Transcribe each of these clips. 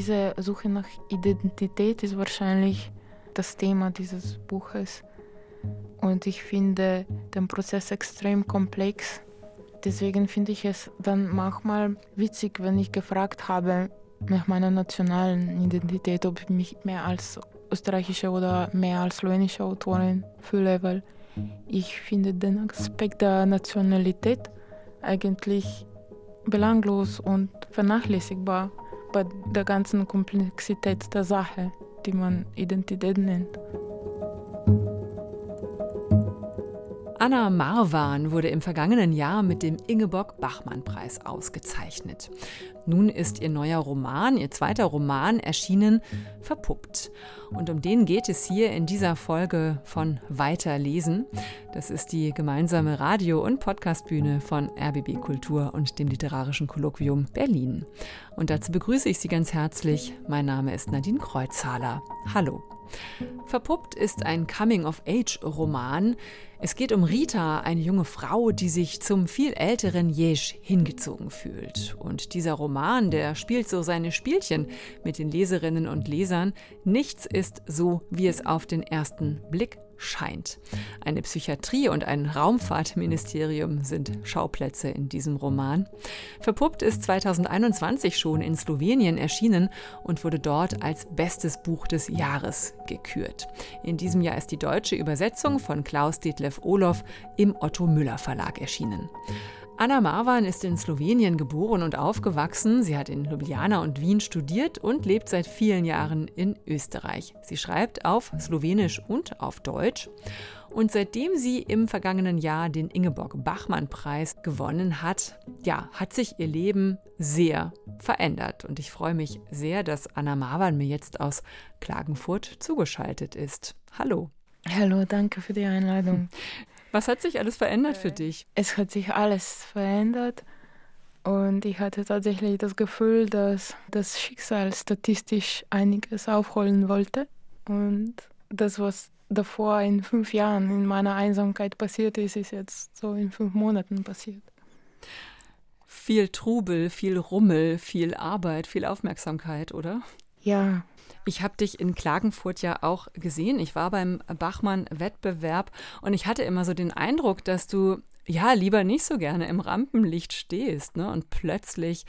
diese Suche nach Identität ist wahrscheinlich das Thema dieses Buches. Und ich finde den Prozess extrem komplex. Deswegen finde ich es dann manchmal witzig, wenn ich gefragt habe nach meiner nationalen Identität, ob ich mich mehr als österreichische oder mehr als slowenische Autorin fühle, weil ich finde den Aspekt der Nationalität eigentlich belanglos und vernachlässigbar bei der ganzen Komplexität der Sache, die man Identität nennt. Anna Marwan wurde im vergangenen Jahr mit dem Ingeborg-Bachmann-Preis ausgezeichnet. Nun ist ihr neuer Roman, ihr zweiter Roman, erschienen, verpuppt. Und um den geht es hier in dieser Folge von Weiterlesen. Das ist die gemeinsame Radio- und Podcastbühne von RBB Kultur und dem Literarischen Kolloquium Berlin. Und dazu begrüße ich Sie ganz herzlich. Mein Name ist Nadine Kreuzhaler. Hallo. Verpuppt ist ein Coming-of-Age-Roman. Es geht um Rita, eine junge Frau, die sich zum viel älteren Jesch hingezogen fühlt. Und dieser Roman, der spielt so seine Spielchen mit den Leserinnen und Lesern. Nichts ist so, wie es auf den ersten Blick scheint. Eine Psychiatrie und ein Raumfahrtministerium sind Schauplätze in diesem Roman. Verpuppt ist 2021 schon in Slowenien erschienen und wurde dort als bestes Buch des Jahres gekürt. In diesem Jahr ist die deutsche Übersetzung von Klaus Detlef Olof im Otto Müller Verlag erschienen. Anna Marwan ist in Slowenien geboren und aufgewachsen. Sie hat in Ljubljana und Wien studiert und lebt seit vielen Jahren in Österreich. Sie schreibt auf Slowenisch und auf Deutsch. Und seitdem sie im vergangenen Jahr den Ingeborg-Bachmann-Preis gewonnen hat, ja, hat sich ihr Leben sehr verändert. Und ich freue mich sehr, dass Anna Marwan mir jetzt aus Klagenfurt zugeschaltet ist. Hallo. Hallo, danke für die Einladung. Was hat sich alles verändert für dich? Es hat sich alles verändert und ich hatte tatsächlich das Gefühl, dass das Schicksal statistisch einiges aufholen wollte und das, was davor in fünf Jahren in meiner Einsamkeit passiert ist, ist jetzt so in fünf Monaten passiert. Viel Trubel, viel Rummel, viel Arbeit, viel Aufmerksamkeit, oder? Ja, ich habe dich in Klagenfurt ja auch gesehen. Ich war beim Bachmann-Wettbewerb und ich hatte immer so den Eindruck, dass du ja lieber nicht so gerne im Rampenlicht stehst. Ne? Und plötzlich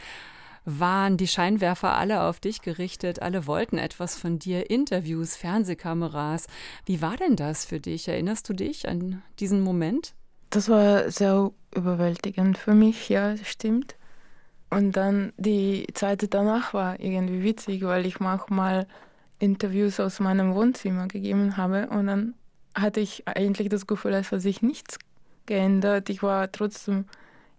waren die Scheinwerfer alle auf dich gerichtet, alle wollten etwas von dir, Interviews, Fernsehkameras. Wie war denn das für dich? Erinnerst du dich an diesen Moment? Das war sehr überwältigend für mich, ja, stimmt. Und dann die Zeit danach war irgendwie witzig, weil ich manchmal Interviews aus meinem Wohnzimmer gegeben habe und dann hatte ich eigentlich das Gefühl, als hätte sich nichts geändert. Ich war trotzdem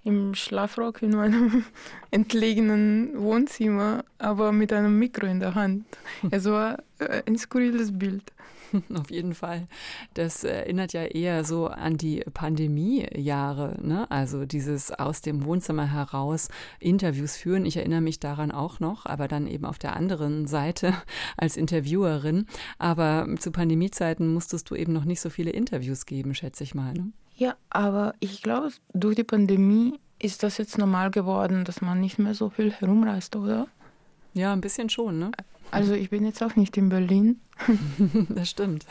im Schlafrock in meinem entlegenen Wohnzimmer, aber mit einem Mikro in der Hand. Es war äh, ein skurriles Bild. Auf jeden Fall. Das erinnert ja eher so an die Pandemiejahre, ne? Also dieses aus dem Wohnzimmer heraus Interviews führen. Ich erinnere mich daran auch noch, aber dann eben auf der anderen Seite als Interviewerin. Aber zu Pandemiezeiten musstest du eben noch nicht so viele Interviews geben, schätze ich mal. Ne? Ja, aber ich glaube, durch die Pandemie ist das jetzt normal geworden, dass man nicht mehr so viel herumreist, oder? Ja, ein bisschen schon, ne? Also ich bin jetzt auch nicht in Berlin. das stimmt.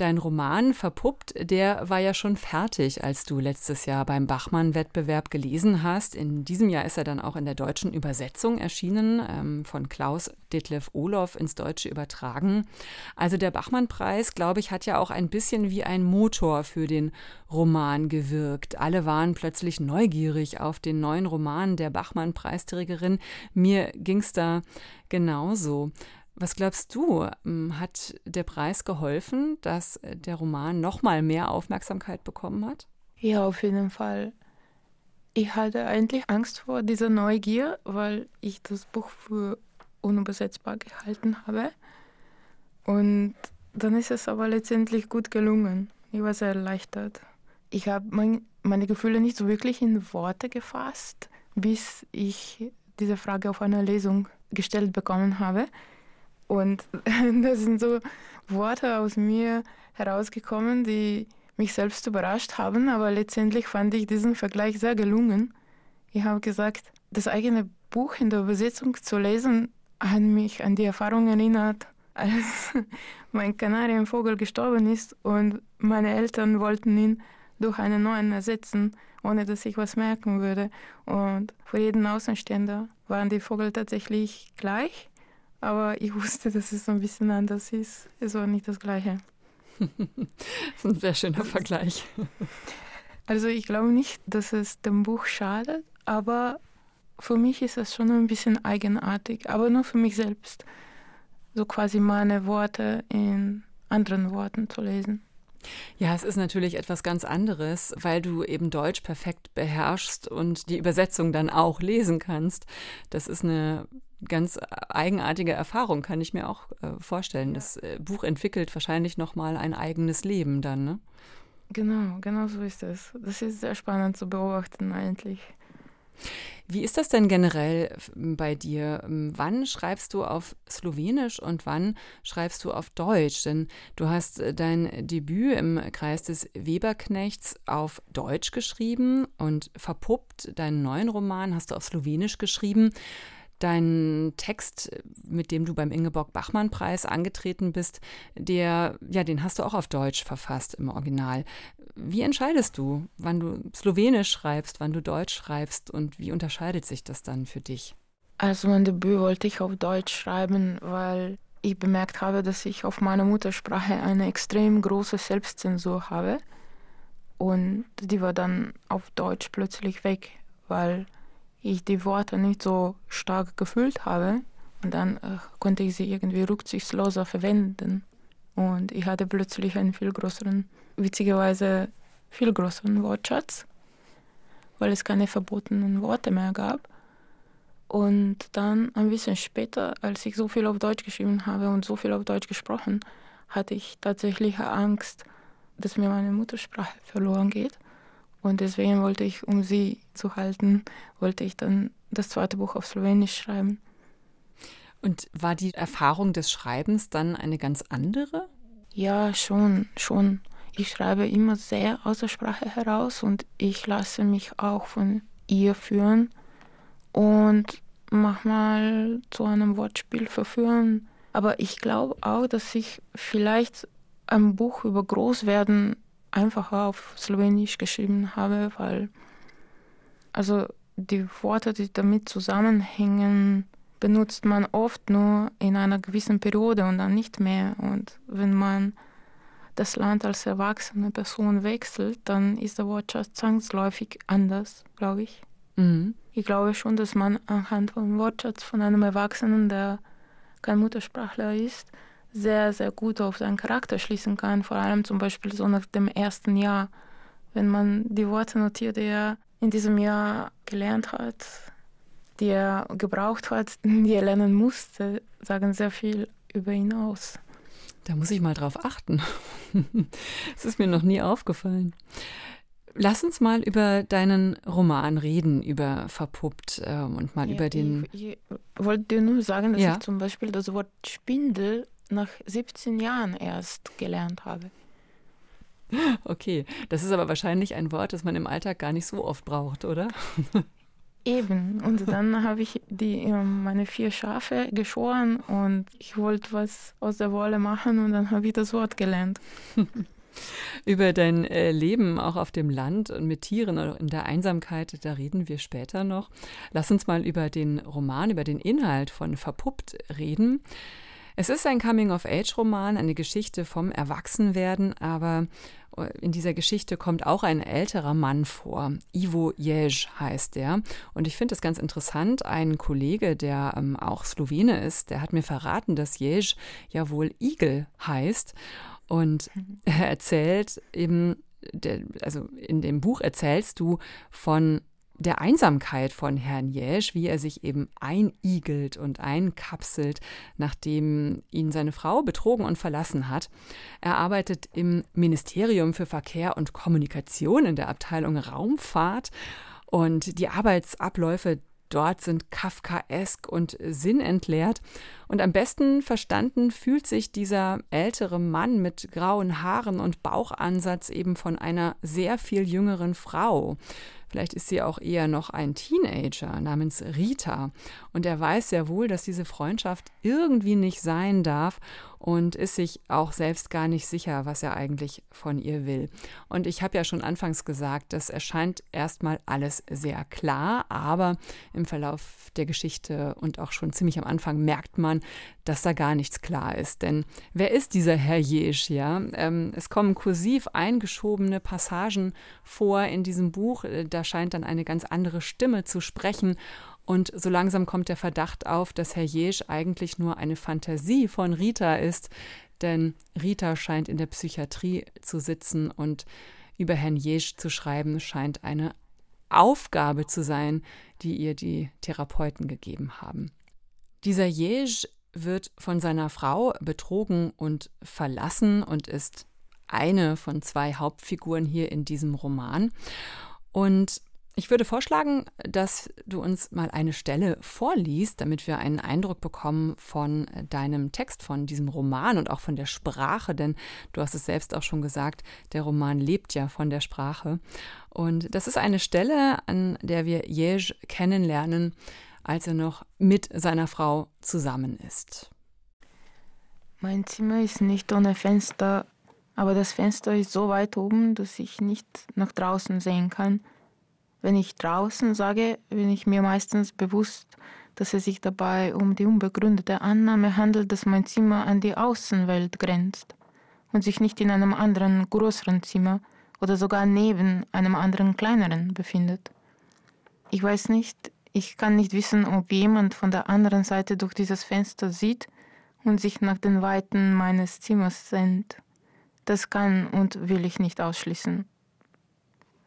Dein Roman Verpuppt, der war ja schon fertig, als du letztes Jahr beim Bachmann-Wettbewerb gelesen hast. In diesem Jahr ist er dann auch in der deutschen Übersetzung erschienen, ähm, von Klaus Detlef Olof ins Deutsche übertragen. Also der Bachmann-Preis, glaube ich, hat ja auch ein bisschen wie ein Motor für den Roman gewirkt. Alle waren plötzlich neugierig auf den neuen Roman der Bachmann-Preisträgerin. Mir ging es da genauso. Was glaubst du, ähm, hat der Preis geholfen, dass der Roman noch mal mehr Aufmerksamkeit bekommen hat? Ja, auf jeden Fall. Ich hatte eigentlich Angst vor dieser Neugier, weil ich das Buch für unübersetzbar gehalten habe. Und dann ist es aber letztendlich gut gelungen. Ich war sehr erleichtert. Ich habe mein, meine Gefühle nicht so wirklich in Worte gefasst, bis ich diese Frage auf einer Lesung gestellt bekommen habe. Und da sind so Worte aus mir herausgekommen, die mich selbst überrascht haben, aber letztendlich fand ich diesen Vergleich sehr gelungen. Ich habe gesagt, das eigene Buch in der Übersetzung zu lesen, hat mich an die Erfahrung erinnert, als mein Kanarienvogel gestorben ist und meine Eltern wollten ihn durch einen neuen ersetzen, ohne dass ich was merken würde. Und für jeden Außenstehender waren die Vögel tatsächlich gleich, aber ich wusste, dass es ein bisschen anders ist. Es war nicht das Gleiche. das ist ein sehr schöner Vergleich. Also ich glaube nicht, dass es dem Buch schadet, aber für mich ist es schon ein bisschen eigenartig, aber nur für mich selbst. So quasi meine Worte in anderen Worten zu lesen. Ja, es ist natürlich etwas ganz anderes, weil du eben Deutsch perfekt beherrschst und die Übersetzung dann auch lesen kannst. Das ist eine ganz eigenartige Erfahrung, kann ich mir auch äh, vorstellen. Das äh, Buch entwickelt wahrscheinlich noch mal ein eigenes Leben dann, ne? Genau, genau so ist es. Das ist sehr spannend zu beobachten eigentlich. Wie ist das denn generell bei dir? Wann schreibst du auf Slowenisch und wann schreibst du auf Deutsch? Denn du hast äh, dein Debüt im Kreis des Weberknechts auf Deutsch geschrieben und verpuppt deinen neuen Roman hast du auf Slowenisch geschrieben. Dein Text, mit dem du beim Ingeborg-Bachmann-Preis angetreten bist, der, ja, den hast du auch auf Deutsch verfasst im Original. Wie entscheidest du, wann du Slowenisch schreibst, wann du Deutsch schreibst und wie unterscheidet sich das dann für dich? Also mein Debüt wollte ich auf Deutsch schreiben, weil ich bemerkt habe, dass ich auf meiner Muttersprache eine extrem große Selbstzensur habe. Und die war dann auf Deutsch plötzlich weg, weil ich die Worte nicht so stark gefühlt habe. Und dann äh, konnte ich sie irgendwie rücksichtsloser verwenden. Und ich hatte plötzlich einen viel größeren, witzigerweise viel größeren Wortschatz, weil es keine verbotenen Worte mehr gab. Und dann ein bisschen später, als ich so viel auf Deutsch geschrieben habe und so viel auf Deutsch gesprochen, hatte ich tatsächlich Angst, dass mir meine Muttersprache verloren geht. Und deswegen wollte ich, um sie zu halten, wollte ich dann das zweite Buch auf Slowenisch schreiben. Und war die Erfahrung des Schreibens dann eine ganz andere? Ja, schon, schon. Ich schreibe immer sehr aus der Sprache heraus und ich lasse mich auch von ihr führen und manchmal zu einem Wortspiel verführen. Aber ich glaube auch, dass ich vielleicht ein Buch über Großwerden einfacher auf Slowenisch geschrieben habe, weil also die Worte, die damit zusammenhängen, benutzt man oft nur in einer gewissen Periode und dann nicht mehr. Und wenn man das Land als erwachsene Person wechselt, dann ist der Wortschatz zwangsläufig anders, glaube ich. Mhm. Ich glaube schon, dass man anhand vom Wortschatz von einem Erwachsenen, der kein Muttersprachler ist, sehr, sehr gut auf seinen Charakter schließen kann. Vor allem zum Beispiel so nach dem ersten Jahr, wenn man die Worte notiert, die er in diesem Jahr gelernt hat, die er gebraucht hat, die er lernen musste, sagen sehr viel über ihn aus. Da muss ich mal drauf achten. Es ist mir noch nie aufgefallen. Lass uns mal über deinen Roman reden, über Verpuppt äh, und mal ja, über den. Ich, ich wollte dir nur sagen, dass ja. ich zum Beispiel das Wort Spindel nach 17 Jahren erst gelernt habe. Okay, das ist aber wahrscheinlich ein Wort, das man im Alltag gar nicht so oft braucht, oder? Eben. Und dann habe ich die, ähm, meine vier Schafe geschoren und ich wollte was aus der Wolle machen und dann habe ich das Wort gelernt. Über dein äh, Leben auch auf dem Land und mit Tieren oder in der Einsamkeit, da reden wir später noch. Lass uns mal über den Roman, über den Inhalt von Verpuppt reden. Es ist ein Coming-of-Age-Roman, eine Geschichte vom Erwachsenwerden, aber äh, in dieser Geschichte kommt auch ein älterer Mann vor. Ivo Jež heißt der. Und ich finde es ganz interessant. Ein Kollege, der ähm, auch Slowene ist, der hat mir verraten, dass Jež ja wohl Igel heißt. Und mhm. er erzählt eben, der, also in dem Buch erzählst du von der Einsamkeit von Herrn Jesch, wie er sich eben einigelt und einkapselt, nachdem ihn seine Frau betrogen und verlassen hat. Er arbeitet im Ministerium für Verkehr und Kommunikation in der Abteilung Raumfahrt und die Arbeitsabläufe dort sind kafkaesk und sinnentleert. Und am besten verstanden fühlt sich dieser ältere Mann mit grauen Haaren und Bauchansatz eben von einer sehr viel jüngeren Frau Vielleicht ist sie auch eher noch ein Teenager namens Rita. Und er weiß sehr wohl, dass diese Freundschaft irgendwie nicht sein darf und ist sich auch selbst gar nicht sicher, was er eigentlich von ihr will. Und ich habe ja schon anfangs gesagt, das erscheint erstmal alles sehr klar, aber im Verlauf der Geschichte und auch schon ziemlich am Anfang merkt man, dass da gar nichts klar ist. Denn wer ist dieser Herr Jesch? Ja? Ähm, es kommen kursiv eingeschobene Passagen vor in diesem Buch. Da scheint dann eine ganz andere Stimme zu sprechen. Und so langsam kommt der Verdacht auf, dass Herr Jesch eigentlich nur eine Fantasie von Rita ist, denn Rita scheint in der Psychiatrie zu sitzen und über Herrn Jesch zu schreiben scheint eine Aufgabe zu sein, die ihr die Therapeuten gegeben haben. Dieser Jesch wird von seiner Frau betrogen und verlassen und ist eine von zwei Hauptfiguren hier in diesem Roman. Und ich würde vorschlagen, dass du uns mal eine Stelle vorliest, damit wir einen Eindruck bekommen von deinem Text, von diesem Roman und auch von der Sprache, denn du hast es selbst auch schon gesagt, der Roman lebt ja von der Sprache. Und das ist eine Stelle, an der wir Jeж kennenlernen, als er noch mit seiner Frau zusammen ist. Mein Zimmer ist nicht ohne Fenster, aber das Fenster ist so weit oben, dass ich nicht nach draußen sehen kann. Wenn ich draußen sage, bin ich mir meistens bewusst, dass es sich dabei um die unbegründete Annahme handelt, dass mein Zimmer an die Außenwelt grenzt und sich nicht in einem anderen größeren Zimmer oder sogar neben einem anderen kleineren befindet. Ich weiß nicht, ich kann nicht wissen, ob jemand von der anderen Seite durch dieses Fenster sieht und sich nach den Weiten meines Zimmers sehnt. Das kann und will ich nicht ausschließen.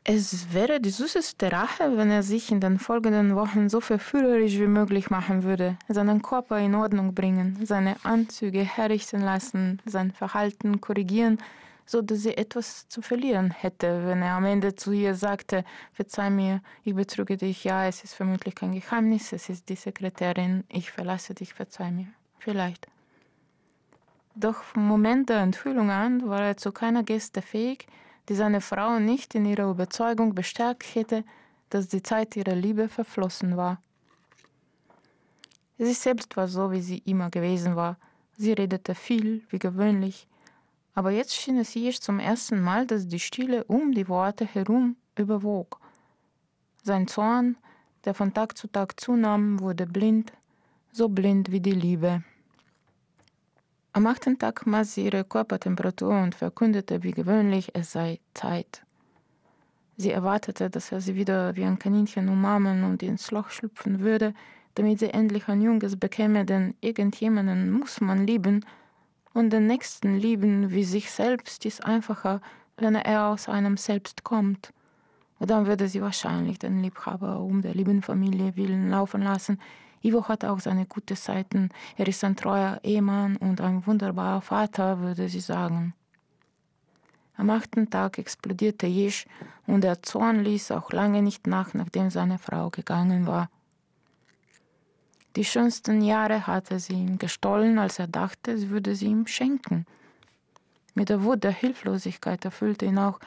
Es wäre die süßeste Rache, wenn er sich in den folgenden Wochen so verführerisch wie möglich machen würde, seinen Körper in Ordnung bringen, seine Anzüge herrichten lassen, sein Verhalten korrigieren, so dass sie etwas zu verlieren hätte, wenn er am Ende zu ihr sagte, verzeih mir, ich betrüge dich, ja, es ist vermutlich kein Geheimnis, es ist die Sekretärin, ich verlasse dich, verzeih mir. Vielleicht. Doch vom Moment der Enthüllung an war er zu keiner Geste fähig, die seine Frau nicht in ihrer Überzeugung bestärkt hätte, dass die Zeit ihrer Liebe verflossen war. Sie selbst war so, wie sie immer gewesen war. Sie redete viel, wie gewöhnlich, aber jetzt schien es ihr zum ersten Mal, dass die Stille um die Worte herum überwog. Sein Zorn, der von Tag zu Tag zunahm, wurde blind, so blind wie die Liebe. Am achten Tag maß sie ihre Körpertemperatur und verkündete wie gewöhnlich, es sei Zeit. Sie erwartete, dass er sie wieder wie ein Kaninchen umarmen und ins Loch schlüpfen würde, damit sie endlich ein Junges bekäme, denn irgendjemanden muss man lieben, und den Nächsten lieben wie sich selbst ist einfacher, wenn er aus einem selbst kommt. Und dann würde sie wahrscheinlich den Liebhaber um der lieben Familie willen laufen lassen, Ivo hat auch seine guten Seiten. Er ist ein treuer Ehemann und ein wunderbarer Vater, würde sie sagen. Am achten Tag explodierte Jesch und der Zorn ließ auch lange nicht nach, nachdem seine Frau gegangen war. Die schönsten Jahre hatte sie ihm gestohlen, als er dachte, sie würde sie ihm schenken. Mit der Wut der Hilflosigkeit erfüllte ihn auch,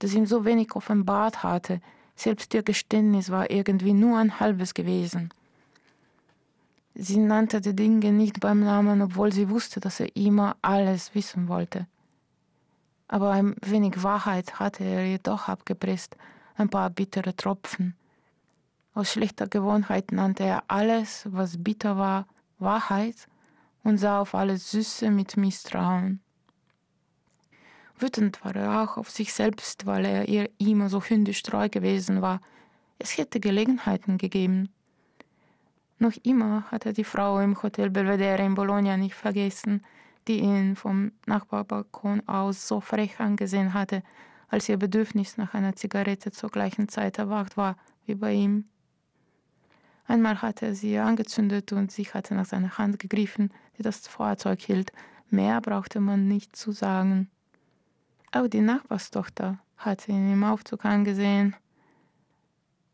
dass ihm so wenig offenbart hatte. Selbst ihr Geständnis war irgendwie nur ein halbes gewesen. Sie nannte die Dinge nicht beim Namen, obwohl sie wusste, dass er immer alles wissen wollte. Aber ein wenig Wahrheit hatte er ihr doch abgepresst, ein paar bittere Tropfen. Aus schlechter Gewohnheit nannte er alles, was bitter war, Wahrheit und sah auf alles Süße mit Misstrauen. Wütend war er auch auf sich selbst, weil er ihr immer so hündisch treu gewesen war. Es hätte Gelegenheiten gegeben, noch immer hat er die Frau im Hotel Belvedere in Bologna nicht vergessen, die ihn vom Nachbarbalkon aus so frech angesehen hatte, als ihr Bedürfnis nach einer Zigarette zur gleichen Zeit erwacht war wie bei ihm. Einmal hatte er sie angezündet und sie hatte nach seiner Hand gegriffen, die das Feuerzeug hielt. Mehr brauchte man nicht zu sagen. Auch die Nachbarstochter hatte ihn im Aufzug angesehen.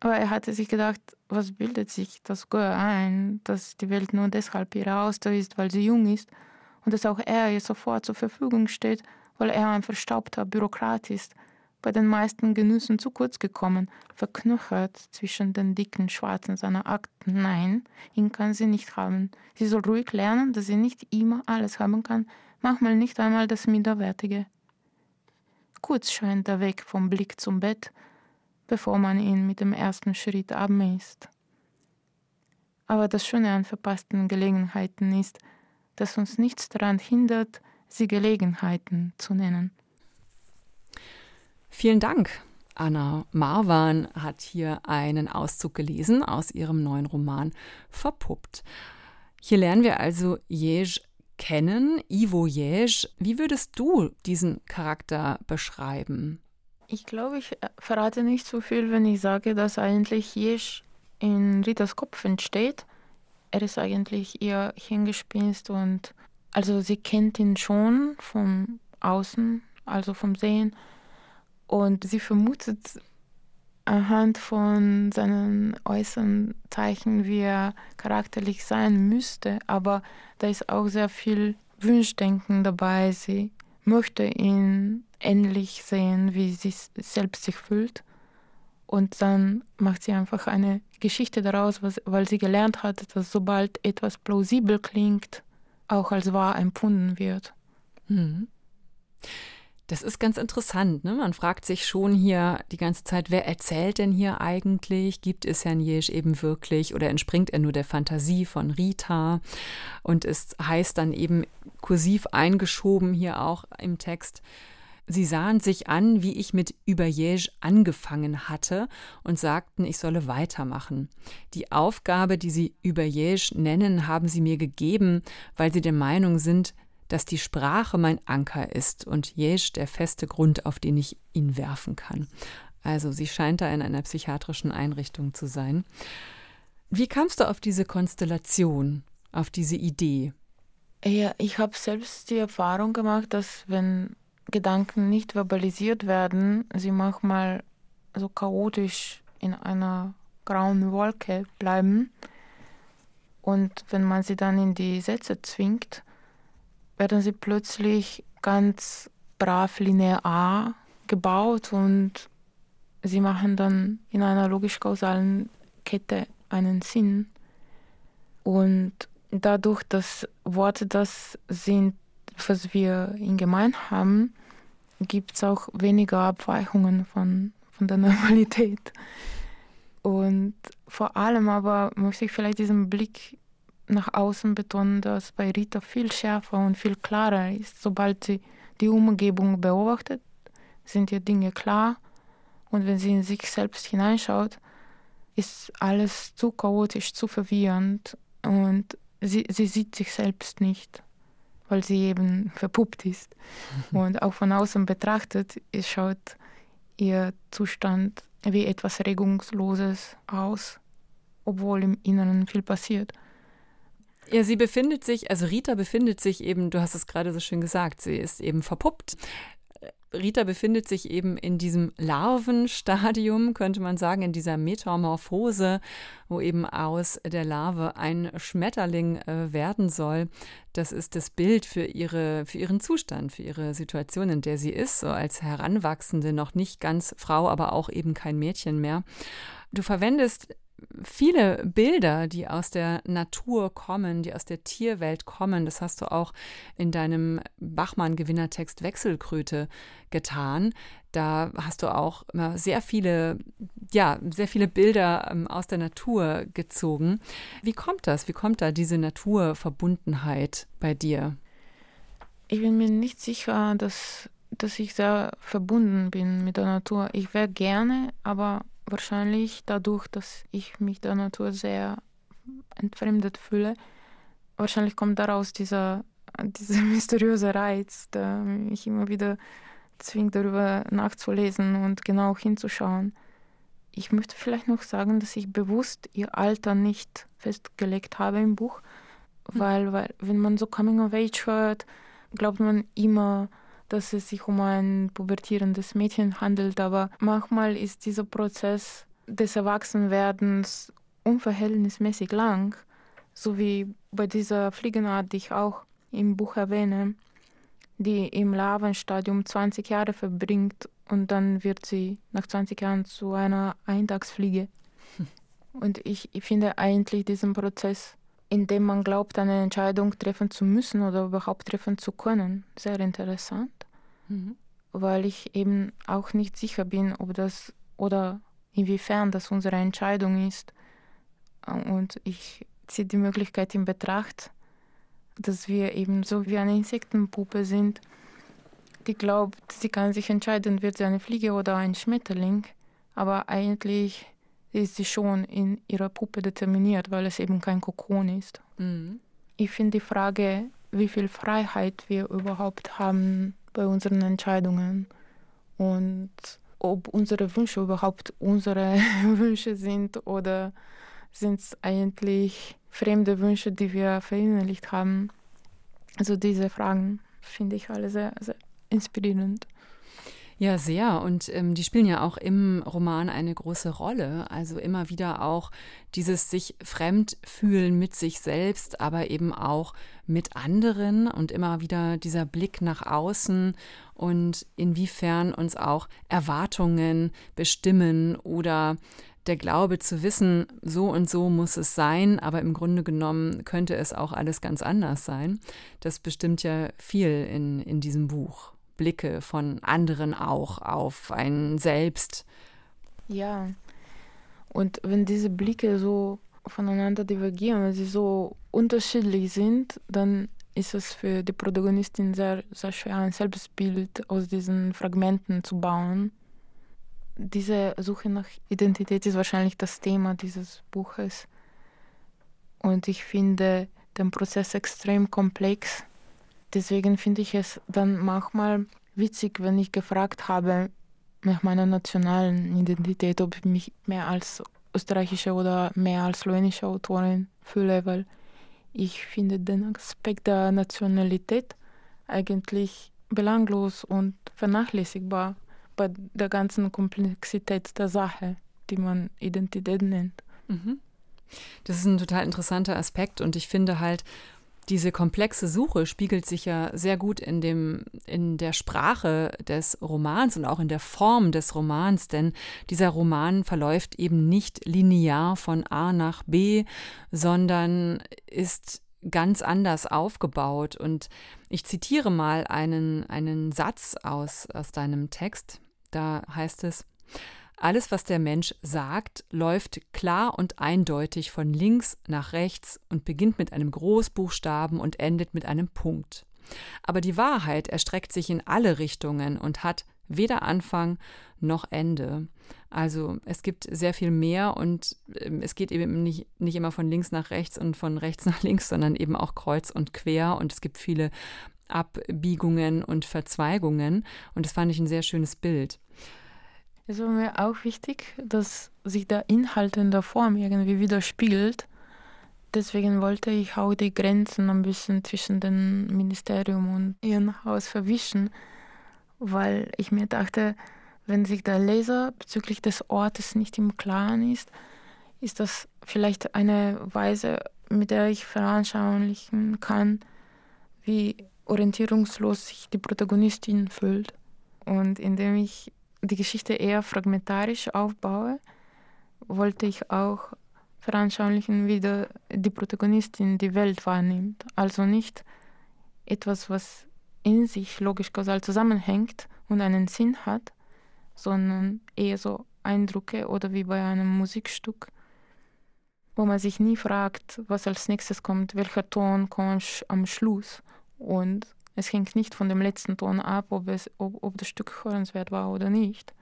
Aber er hatte sich gedacht, was bildet sich das Girl ein, dass die Welt nur deshalb ihre Auster ist, weil sie jung ist und dass auch er ihr sofort zur Verfügung steht, weil er ein verstaubter Bürokrat ist, bei den meisten Genüssen zu kurz gekommen, verknöchert zwischen den dicken Schwarzen seiner Akten. Nein, ihn kann sie nicht haben. Sie soll ruhig lernen, dass sie nicht immer alles haben kann, manchmal nicht einmal das Minderwertige. Kurz scheint der Weg vom Blick zum Bett, bevor man ihn mit dem ersten Schritt abmäßt. Aber das Schöne an verpassten Gelegenheiten ist, dass uns nichts daran hindert, sie Gelegenheiten zu nennen. Vielen Dank. Anna Marwan hat hier einen Auszug gelesen aus ihrem neuen Roman Verpuppt. Hier lernen wir also Jej kennen, Ivo Jej. Wie würdest du diesen Charakter beschreiben? Ich glaube, ich äh, verrate nicht so viel, wenn ich sage, dass eigentlich Jej in Ritas Kopf entsteht. Er ist eigentlich ihr Hingespinst und also sie kennt ihn schon von außen, also vom Sehen. Und sie vermutet anhand von seinen äußeren Zeichen, wie er charakterlich sein müsste. Aber da ist auch sehr viel Wunschdenken dabei. Sie möchte ihn ähnlich sehen, wie sie selbst sich fühlt. Und dann macht sie einfach eine Geschichte daraus, was, weil sie gelernt hat, dass sobald etwas plausibel klingt, auch als wahr empfunden wird. Hm. Das ist ganz interessant. Ne? Man fragt sich schon hier die ganze Zeit, wer erzählt denn hier eigentlich? Gibt es Herrn Jesch eben wirklich oder entspringt er nur der Fantasie von Rita? Und es heißt dann eben kursiv eingeschoben hier auch im Text, Sie sahen sich an, wie ich mit Überjäge angefangen hatte und sagten, ich solle weitermachen. Die Aufgabe, die Sie Überjäge nennen, haben Sie mir gegeben, weil Sie der Meinung sind, dass die Sprache mein Anker ist und Jesch der feste Grund, auf den ich ihn werfen kann. Also sie scheint da in einer psychiatrischen Einrichtung zu sein. Wie kamst du auf diese Konstellation, auf diese Idee? Ja, ich habe selbst die Erfahrung gemacht, dass wenn Gedanken nicht verbalisiert werden, sie manchmal so chaotisch in einer grauen Wolke bleiben. Und wenn man sie dann in die Sätze zwingt, werden sie plötzlich ganz brav linear gebaut und sie machen dann in einer logisch-kausalen Kette einen Sinn. Und dadurch, dass Worte das sind, was wir in gemein haben, gibt es auch weniger Abweichungen von, von der Normalität. Und vor allem aber möchte ich vielleicht diesen Blick nach außen betonen, dass bei Rita viel schärfer und viel klarer ist. Sobald sie die Umgebung beobachtet, sind ihr Dinge klar. Und wenn sie in sich selbst hineinschaut, ist alles zu chaotisch, zu verwirrend und sie, sie sieht sich selbst nicht weil sie eben verpuppt ist. Und auch von außen betrachtet schaut ihr Zustand wie etwas Regungsloses aus, obwohl im Inneren viel passiert. Ja, sie befindet sich, also Rita befindet sich eben, du hast es gerade so schön gesagt, sie ist eben verpuppt. Rita befindet sich eben in diesem Larvenstadium, könnte man sagen, in dieser Metamorphose, wo eben aus der Larve ein Schmetterling äh, werden soll. Das ist das Bild für, ihre, für ihren Zustand, für ihre Situation, in der sie ist, so als Heranwachsende, noch nicht ganz Frau, aber auch eben kein Mädchen mehr. Du verwendest viele Bilder, die aus der Natur kommen, die aus der Tierwelt kommen. Das hast du auch in deinem Bachmann-Gewinnertext Wechselkröte getan. Da hast du auch sehr viele, ja, sehr viele Bilder ähm, aus der Natur gezogen. Wie kommt das? Wie kommt da diese Naturverbundenheit bei dir? Ich bin mir nicht sicher, dass, dass ich sehr verbunden bin mit der Natur. Ich wäre gerne, aber wahrscheinlich dadurch, dass ich mich der Natur sehr entfremdet fühle, wahrscheinlich kommt daraus dieser, dieser mysteriöse Reiz, der mich immer wieder zwingt, darüber nachzulesen und genau hinzuschauen. Ich möchte vielleicht noch sagen, dass ich bewusst ihr Alter nicht festgelegt habe im Buch, hm. weil, weil wenn man so Coming of Age hört, glaubt man immer, dass es sich um ein pubertierendes Mädchen handelt, aber manchmal ist dieser Prozess des Erwachsenwerdens unverhältnismäßig lang, so wie bei dieser Fliegenart, die ich auch im Buch erwähne, die im Larvenstadium 20 Jahre verbringt und dann wird sie nach 20 Jahren zu einer Eintagsfliege. Und ich, ich finde eigentlich diesen Prozess, in dem man glaubt, eine Entscheidung treffen zu müssen oder überhaupt treffen zu können, sehr interessant, mhm. weil ich eben auch nicht sicher bin, ob das oder inwiefern das unsere Entscheidung ist. Und ich ziehe die Möglichkeit in Betracht, dass wir eben so wie eine Insektenpuppe sind, die glaubt, sie kann sich entscheiden, wird sie eine Fliege oder ein Schmetterling. Aber eigentlich ist sie schon in ihrer Puppe determiniert, weil es eben kein Kokon ist. Mhm. Ich finde die Frage, wie viel Freiheit wir überhaupt haben bei unseren Entscheidungen und ob unsere Wünsche überhaupt unsere Wünsche sind oder sind es eigentlich fremde Wünsche, die wir verinnerlicht haben. Also diese Fragen finde ich alle sehr, sehr inspirierend. Ja, sehr. Und ähm, die spielen ja auch im Roman eine große Rolle. Also immer wieder auch dieses sich fremd fühlen mit sich selbst, aber eben auch mit anderen und immer wieder dieser Blick nach außen und inwiefern uns auch Erwartungen bestimmen oder der Glaube zu wissen, so und so muss es sein, aber im Grunde genommen könnte es auch alles ganz anders sein. Das bestimmt ja viel in, in diesem Buch. Blicke von anderen auch auf einen selbst. Ja, und wenn diese Blicke so voneinander divergieren, wenn sie so unterschiedlich sind, dann ist es für die Protagonistin sehr, sehr schwer, ein Selbstbild aus diesen Fragmenten zu bauen. Diese Suche nach Identität ist wahrscheinlich das Thema dieses Buches. Und ich finde den Prozess extrem komplex Deswegen finde ich es dann manchmal witzig, wenn ich gefragt habe nach meiner nationalen Identität, ob ich mich mehr als österreichische oder mehr als slowenische Autorin fühle, weil ich finde den Aspekt der Nationalität eigentlich belanglos und vernachlässigbar bei der ganzen Komplexität der Sache, die man Identität nennt. Mhm. Das ist ein total interessanter Aspekt und ich finde halt, diese komplexe Suche spiegelt sich ja sehr gut in, dem, in der Sprache des Romans und auch in der Form des Romans, denn dieser Roman verläuft eben nicht linear von A nach B, sondern ist ganz anders aufgebaut. Und ich zitiere mal einen, einen Satz aus, aus deinem Text. Da heißt es, alles, was der Mensch sagt, läuft klar und eindeutig von links nach rechts und beginnt mit einem Großbuchstaben und endet mit einem Punkt. Aber die Wahrheit erstreckt sich in alle Richtungen und hat weder Anfang noch Ende. Also es gibt sehr viel mehr und ähm, es geht eben nicht, nicht immer von links nach rechts und von rechts nach links, sondern eben auch kreuz und quer und es gibt viele Abbiegungen und Verzweigungen und das fand ich ein sehr schönes Bild. Es war mir auch wichtig, dass sich der Inhalt in der Form irgendwie widerspiegelt. Deswegen wollte ich auch die Grenzen ein bisschen zwischen dem Ministerium und ihrem Haus verwischen, weil ich mir dachte, wenn sich der Leser bezüglich des Ortes nicht im Klaren ist, ist das vielleicht eine Weise, mit der ich veranschaulichen kann, wie orientierungslos sich die Protagonistin fühlt. Und indem ich die Geschichte eher fragmentarisch aufbaue, wollte ich auch veranschaulichen, wie die Protagonistin die Welt wahrnimmt. Also nicht etwas, was in sich logisch-kausal zusammenhängt und einen Sinn hat, sondern eher so Eindrücke oder wie bei einem Musikstück, wo man sich nie fragt, was als nächstes kommt, welcher Ton kommt am Schluss. Und es hängt nicht von dem letzten Ton ab, ob, es, ob, ob das Stück hörenswert war oder nicht,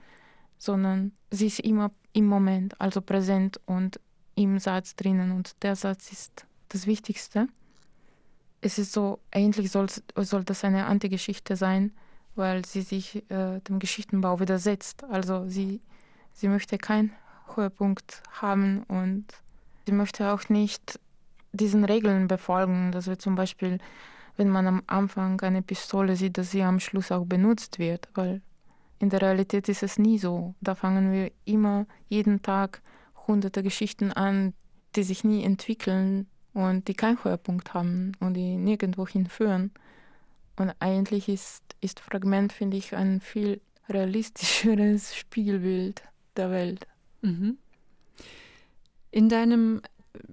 sondern sie ist immer im Moment, also präsent und im Satz drinnen. Und der Satz ist das Wichtigste. Es ist so, eigentlich soll, soll das eine Antigeschichte sein, weil sie sich äh, dem Geschichtenbau widersetzt. Also sie, sie möchte keinen Höhepunkt haben und sie möchte auch nicht diesen Regeln befolgen, dass wir zum Beispiel wenn man am Anfang eine Pistole sieht, dass sie am Schluss auch benutzt wird, weil in der Realität ist es nie so. Da fangen wir immer jeden Tag hunderte Geschichten an, die sich nie entwickeln und die keinen Höhepunkt haben und die nirgendwo hinführen. Und eigentlich ist, ist Fragment, finde ich, ein viel realistischeres Spiegelbild der Welt. Mhm. In deinem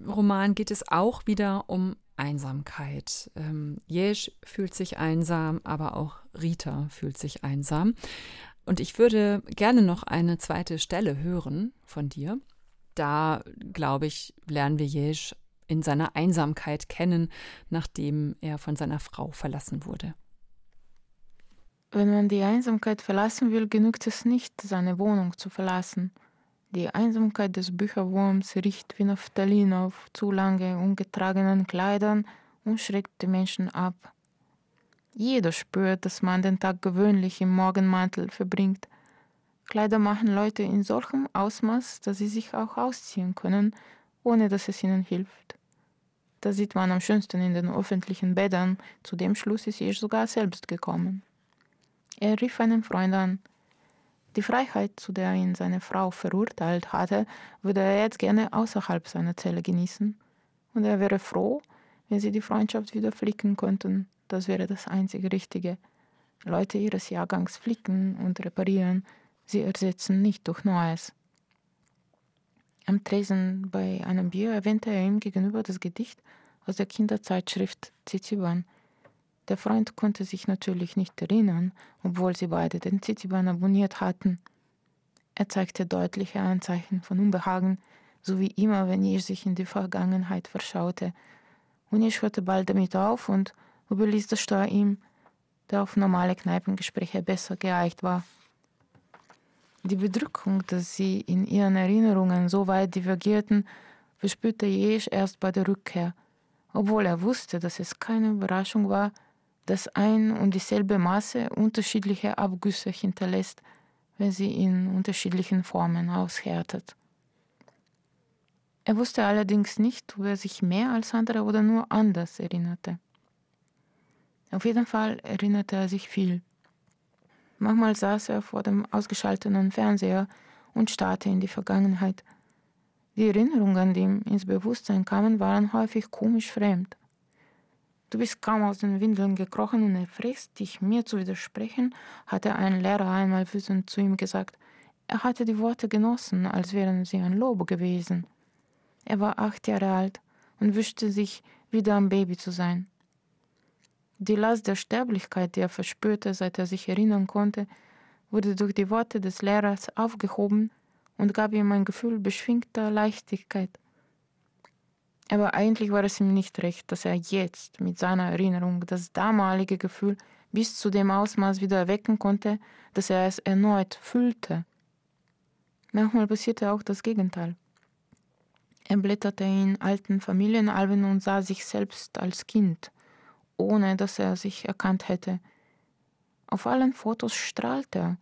Roman geht es auch wieder um Einsamkeit. Ähm, Jesch fühlt sich einsam, aber auch Rita fühlt sich einsam. Und ich würde gerne noch eine zweite Stelle hören von dir. Da, glaube ich, lernen wir Jesch in seiner Einsamkeit kennen, nachdem er von seiner Frau verlassen wurde. Wenn man die Einsamkeit verlassen will, genügt es nicht, seine Wohnung zu verlassen. Die Einsamkeit des Bücherwurms riecht wie Naphthalin auf zu lange ungetragenen Kleidern und schreckt die Menschen ab. Jeder spürt, dass man den Tag gewöhnlich im Morgenmantel verbringt. Kleider machen Leute in solchem Ausmaß, dass sie sich auch ausziehen können, ohne dass es ihnen hilft. Das sieht man am schönsten in den öffentlichen Bädern. Zu dem Schluss ist er sogar selbst gekommen. Er rief einen Freund an. Die Freiheit, zu der ihn seine Frau verurteilt hatte, würde er jetzt gerne außerhalb seiner Zelle genießen. Und er wäre froh, wenn sie die Freundschaft wieder flicken könnten. Das wäre das einzige Richtige. Leute ihres Jahrgangs flicken und reparieren, sie ersetzen nicht durch Neues. Am Tresen bei einem Bier erwähnte er ihm gegenüber das Gedicht aus der Kinderzeitschrift Ziziban. Der Freund konnte sich natürlich nicht erinnern, obwohl sie beide den Ziziban abonniert hatten. Er zeigte deutliche Anzeichen von Unbehagen, so wie immer, wenn er sich in die Vergangenheit verschaute. Und ich hörte bald damit auf und überließ das Steuer ihm, der auf normale Kneipengespräche besser geeicht war. Die Bedrückung, dass sie in ihren Erinnerungen so weit divergierten, verspürte Jesch erst bei der Rückkehr, obwohl er wusste, dass es keine Überraschung war, dass ein und dieselbe Masse unterschiedliche Abgüsse hinterlässt, wenn sie in unterschiedlichen Formen aushärtet. Er wusste allerdings nicht, ob er sich mehr als andere oder nur anders erinnerte. Auf jeden Fall erinnerte er sich viel. Manchmal saß er vor dem ausgeschalteten Fernseher und starrte in die Vergangenheit. Die Erinnerungen, die ihm ins Bewusstsein kamen, waren häufig komisch fremd. Du bist kaum aus den Windeln gekrochen und erfrechst dich, mir zu widersprechen, hatte ein Lehrer einmal wütend zu ihm gesagt. Er hatte die Worte genossen, als wären sie ein Lob gewesen. Er war acht Jahre alt und wünschte sich, wieder ein Baby zu sein. Die Last der Sterblichkeit, die er verspürte, seit er sich erinnern konnte, wurde durch die Worte des Lehrers aufgehoben und gab ihm ein Gefühl beschwingter Leichtigkeit. Aber eigentlich war es ihm nicht recht, dass er jetzt mit seiner Erinnerung das damalige Gefühl bis zu dem Ausmaß wieder erwecken konnte, dass er es erneut fühlte. Manchmal passierte auch das Gegenteil. Er blätterte in alten Familienalben und sah sich selbst als Kind, ohne dass er sich erkannt hätte. Auf allen Fotos strahlt er,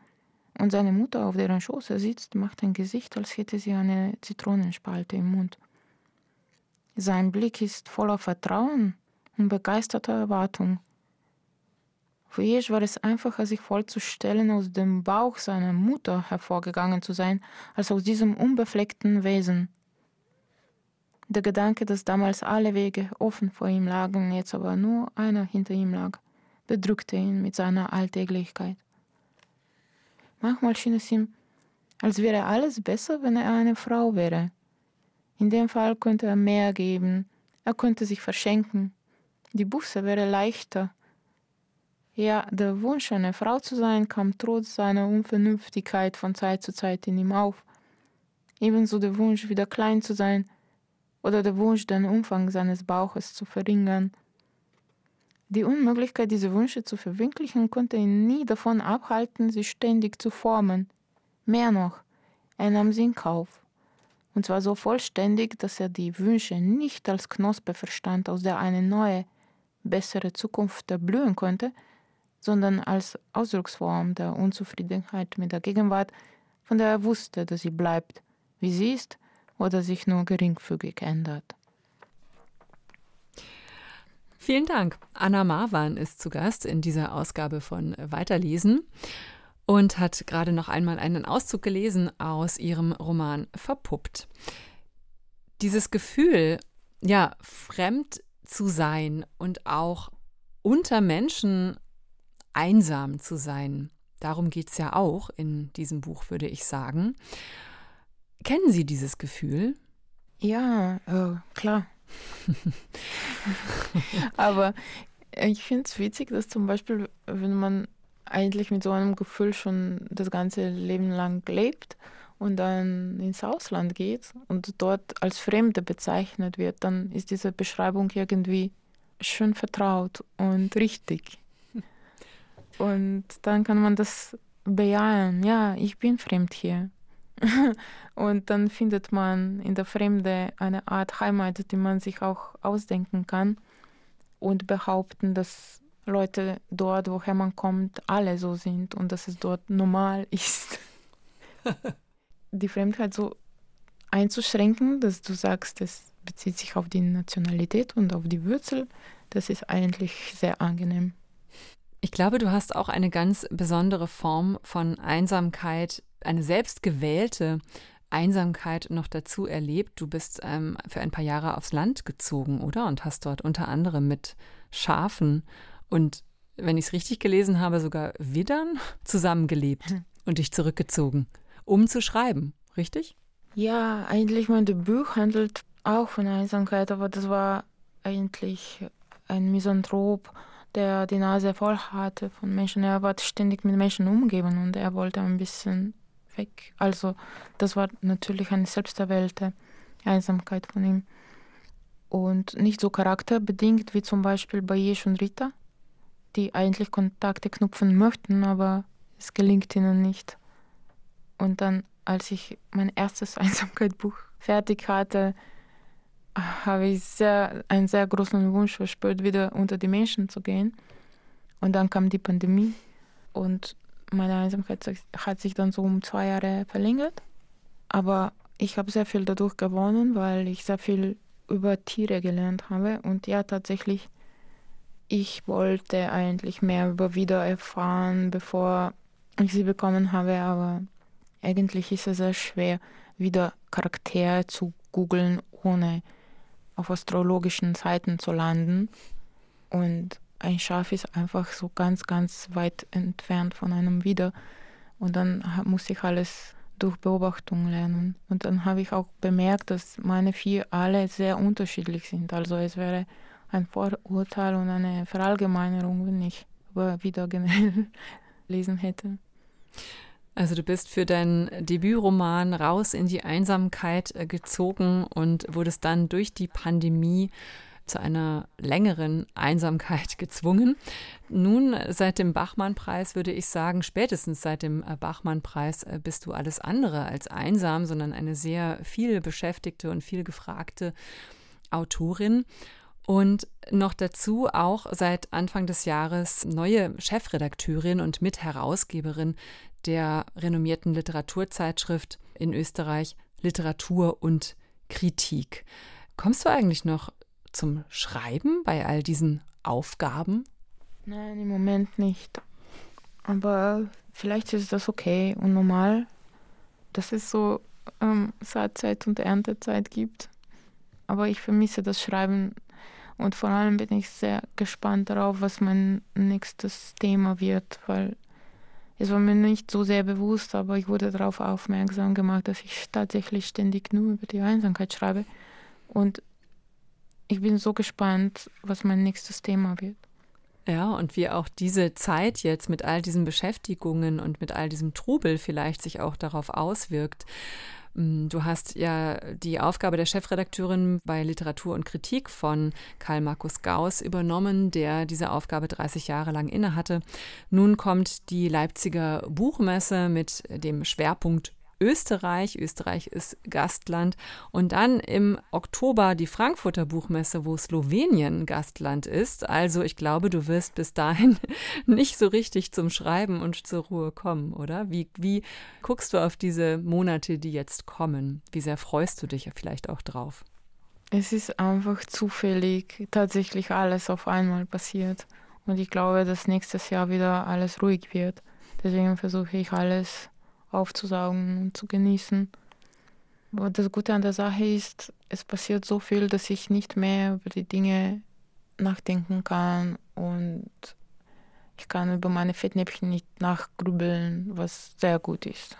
und seine Mutter, auf deren Schoß er sitzt, macht ein Gesicht, als hätte sie eine Zitronenspalte im Mund. Sein Blick ist voller Vertrauen und begeisterter Erwartung. Für Jesch war es einfacher, sich vorzustellen, aus dem Bauch seiner Mutter hervorgegangen zu sein, als aus diesem unbefleckten Wesen. Der Gedanke, dass damals alle Wege offen vor ihm lagen, jetzt aber nur einer hinter ihm lag, bedrückte ihn mit seiner Alltäglichkeit. Manchmal schien es ihm, als wäre alles besser, wenn er eine Frau wäre. In dem Fall könnte er mehr geben, er könnte sich verschenken. Die Busse wäre leichter. Ja, der Wunsch, eine Frau zu sein, kam trotz seiner Unvernünftigkeit von Zeit zu Zeit in ihm auf. Ebenso der Wunsch, wieder klein zu sein, oder der Wunsch, den Umfang seines Bauches zu verringern. Die Unmöglichkeit, diese Wünsche zu verwirklichen, konnte ihn nie davon abhalten, sie ständig zu formen. Mehr noch, er nahm sie in Kauf und zwar so vollständig, dass er die Wünsche nicht als Knospe verstand, aus der eine neue, bessere Zukunft erblühen konnte, sondern als Ausdrucksform der Unzufriedenheit mit der Gegenwart, von der er wusste, dass sie bleibt, wie sie ist oder sich nur geringfügig ändert. Vielen Dank. Anna Marwan ist zu Gast in dieser Ausgabe von Weiterlesen und hat gerade noch einmal einen Auszug gelesen aus ihrem Roman Verpuppt. Dieses Gefühl, ja, fremd zu sein und auch unter Menschen einsam zu sein, Darum geht es ja auch in diesem Buch, würde ich sagen. Kennen Sie dieses Gefühl? Ja, äh, klar. Aber ich finde es witzig, dass zum Beispiel, wenn man eigentlich mit so einem Gefühl schon das ganze Leben lang lebt und dann ins Ausland geht und dort als Fremde bezeichnet wird, dann ist diese Beschreibung irgendwie schön vertraut und richtig. Und dann kann man das bejahen, ja, ich bin fremd hier. und dann findet man in der Fremde eine Art Heimat, die man sich auch ausdenken kann und behaupten, dass Leute dort, woher man kommt, alle so sind und dass es dort normal ist. die Fremdheit so einzuschränken, dass du sagst, es bezieht sich auf die Nationalität und auf die Wurzel, das ist eigentlich sehr angenehm. Ich glaube, du hast auch eine ganz besondere Form von Einsamkeit, eine selbstgewählte Einsamkeit noch dazu erlebt. Du bist ähm, für ein paar Jahre aufs Land gezogen, oder? Und hast dort unter anderem mit Schafen und, wenn ich es richtig gelesen habe, sogar Widdern zusammengelebt und dich zurückgezogen, um zu schreiben, richtig? Ja, eigentlich mein Debüt handelt auch von Einsamkeit, aber das war eigentlich ein Misanthrop, der die Nase voll hatte von Menschen. Er war ständig mit Menschen umgeben und er wollte ein bisschen weg. Also das war natürlich eine selbsterwählte Einsamkeit von ihm. Und nicht so charakterbedingt wie zum Beispiel bei Jesch und Rita, die eigentlich Kontakte knüpfen möchten, aber es gelingt ihnen nicht. Und dann, als ich mein erstes Einsamkeitsbuch fertig hatte, habe ich sehr, einen sehr großen Wunsch verspürt, wieder unter die Menschen zu gehen. Und dann kam die Pandemie und meine Einsamkeit hat sich dann so um zwei Jahre verlängert. Aber ich habe sehr viel dadurch gewonnen, weil ich sehr viel über Tiere gelernt habe. Und ja, tatsächlich, ich wollte eigentlich mehr über Wieder erfahren, bevor ich sie bekommen habe. Aber eigentlich ist es sehr schwer, wieder Charaktere zu googeln, ohne auf astrologischen Seiten zu landen. Und ein Schaf ist einfach so ganz, ganz weit entfernt von einem wieder. Und dann muss ich alles durch Beobachtung lernen. Und dann habe ich auch bemerkt, dass meine vier alle sehr unterschiedlich sind. Also es wäre ein Vorurteil und eine Verallgemeinerung, wenn ich wieder generell lesen hätte. Also du bist für deinen Debütroman raus in die Einsamkeit äh, gezogen und wurdest dann durch die Pandemie zu einer längeren Einsamkeit gezwungen. Nun, seit dem Bachmann-Preis würde ich sagen, spätestens seit dem äh, Bachmann-Preis äh, bist du alles andere als einsam, sondern eine sehr viel beschäftigte und viel gefragte Autorin. Und noch dazu auch seit Anfang des Jahres neue Chefredakteurin und Mitherausgeberin der renommierten Literaturzeitschrift in Österreich Literatur und Kritik. Kommst du eigentlich noch zum Schreiben bei all diesen Aufgaben? Nein, im Moment nicht. Aber vielleicht ist das okay und normal, dass es so ähm, Saatzeit und Erntezeit gibt. Aber ich vermisse das Schreiben und vor allem bin ich sehr gespannt darauf, was mein nächstes Thema wird, weil es war mir nicht so sehr bewusst, aber ich wurde darauf aufmerksam gemacht, dass ich tatsächlich ständig nur über die Einsamkeit schreibe. Und ich bin so gespannt, was mein nächstes Thema wird. Ja, und wie auch diese Zeit jetzt mit all diesen Beschäftigungen und mit all diesem Trubel vielleicht sich auch darauf auswirkt. Mm, du hast ja die Aufgabe der Chefredakteurin bei Literatur und Kritik von Karl Markus Gauss übernommen, der diese Aufgabe 30 Jahre lang innehatte. Nun kommt die Leipziger Buchmesse mit dem Schwerpunkt Österreich. Österreich ist Gastland. Und dann im Oktober die Frankfurter Buchmesse, wo Slowenien Gastland ist. Also ich glaube, du wirst bis dahin nicht so richtig zum Schreiben und zur Ruhe kommen, oder? Wie, wie guckst du auf diese Monate, die jetzt kommen? Wie sehr freust du dich vielleicht auch drauf? Es ist einfach zufällig tatsächlich alles auf einmal passiert. Und ich glaube, dass nächstes Jahr wieder alles ruhig wird. Deswegen versuche ich alles aufzusaugen und zu genießen. Aber das Gute an der Sache ist, es passiert so viel, dass ich nicht mehr über die Dinge nachdenken kann und Ich kann über meine Fettnäpfchen nicht nachgrübeln, was sehr gut ist.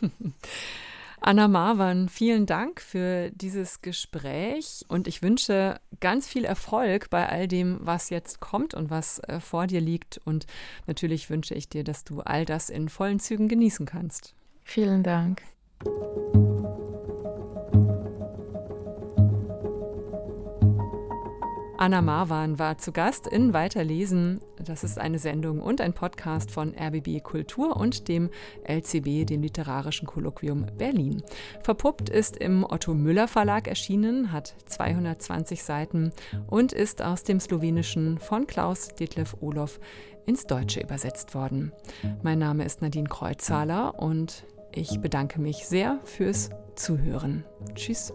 Anna Marwan, vielen Dank für dieses Gespräch und ich wünsche ganz viel Erfolg bei all dem, was jetzt kommt und was äh, vor dir liegt. Und natürlich wünsche ich dir, dass du all das in vollen Zügen genießen kannst. Vielen Dank. Anna Marwan war zu Gast in Weiterlesen. Das ist eine Sendung und ein Podcast von RBB Kultur und dem LCB, dem Literarischen Kolloquium Berlin. Verpuppt ist im Otto Müller Verlag erschienen, hat 220 Seiten und ist aus dem Slowenischen von Klaus Detlef Olof ins Deutsche übersetzt worden. Mein Name ist Nadine Kreuzhaler und ich bedanke mich sehr fürs Zuhören. Tschüss.